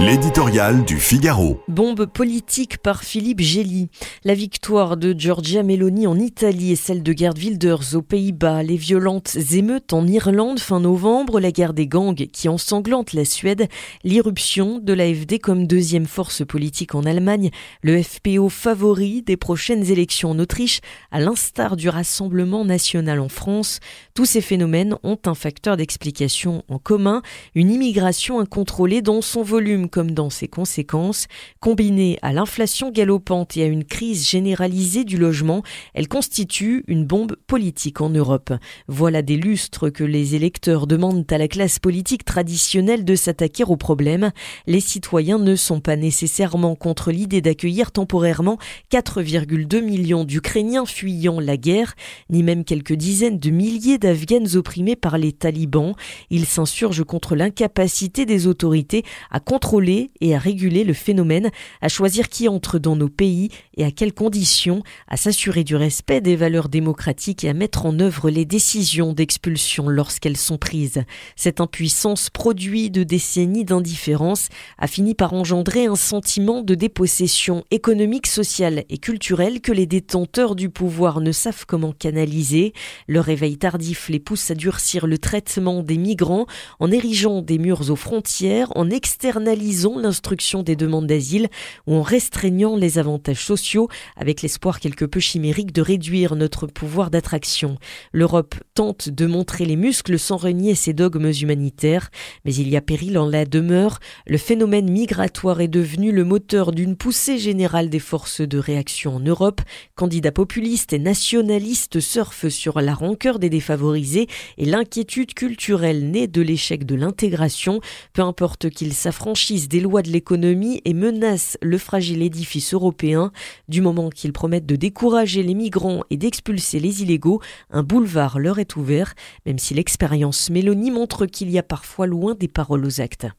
L'éditorial du Figaro. Bombe politique par Philippe Gély. La victoire de Giorgia Meloni en Italie et celle de Gerd Wilders aux Pays-Bas, les violentes émeutes en Irlande fin novembre, la guerre des gangs qui ensanglante la Suède, l'irruption de l'AFD comme deuxième force politique en Allemagne, le FPO favori des prochaines élections en Autriche, à l'instar du Rassemblement national en France. Tous ces phénomènes ont un facteur d'explication en commun, une immigration incontrôlée dans son volume comme dans ses conséquences. Combinée à l'inflation galopante et à une crise généralisée du logement, elle constitue une bombe politique en Europe. Voilà des lustres que les électeurs demandent à la classe politique traditionnelle de s'attaquer au problème. Les citoyens ne sont pas nécessairement contre l'idée d'accueillir temporairement 4,2 millions d'Ukrainiens fuyant la guerre, ni même quelques dizaines de milliers d'Afghanes opprimés par les talibans. Ils s'insurgent contre l'incapacité des autorités à contrôler et à réguler le phénomène, à choisir qui entre dans nos pays et à quelles conditions, à s'assurer du respect des valeurs démocratiques et à mettre en œuvre les décisions d'expulsion lorsqu'elles sont prises. Cette impuissance, produit de décennies d'indifférence, a fini par engendrer un sentiment de dépossession économique, sociale et culturelle que les détenteurs du pouvoir ne savent comment canaliser. Le réveil tardif les pousse à durcir le traitement des migrants en érigeant des murs aux frontières, en externalisant l'instruction des demandes d'asile ou en restreignant les avantages sociaux avec l'espoir quelque peu chimérique de réduire notre pouvoir d'attraction. L'Europe tente de montrer les muscles sans renier ses dogmes humanitaires, mais il y a péril en la demeure. Le phénomène migratoire est devenu le moteur d'une poussée générale des forces de réaction en Europe. Candidats populistes et nationalistes surfent sur la rancœur des défavorisés et l'inquiétude culturelle née de l'échec de l'intégration, peu importe qu'ils s'affranchissent des lois de l'économie et menacent le fragile édifice européen. Du moment qu'ils promettent de décourager les migrants et d'expulser les illégaux, un boulevard leur est ouvert, même si l'expérience Mélanie montre qu'il y a parfois loin des paroles aux actes.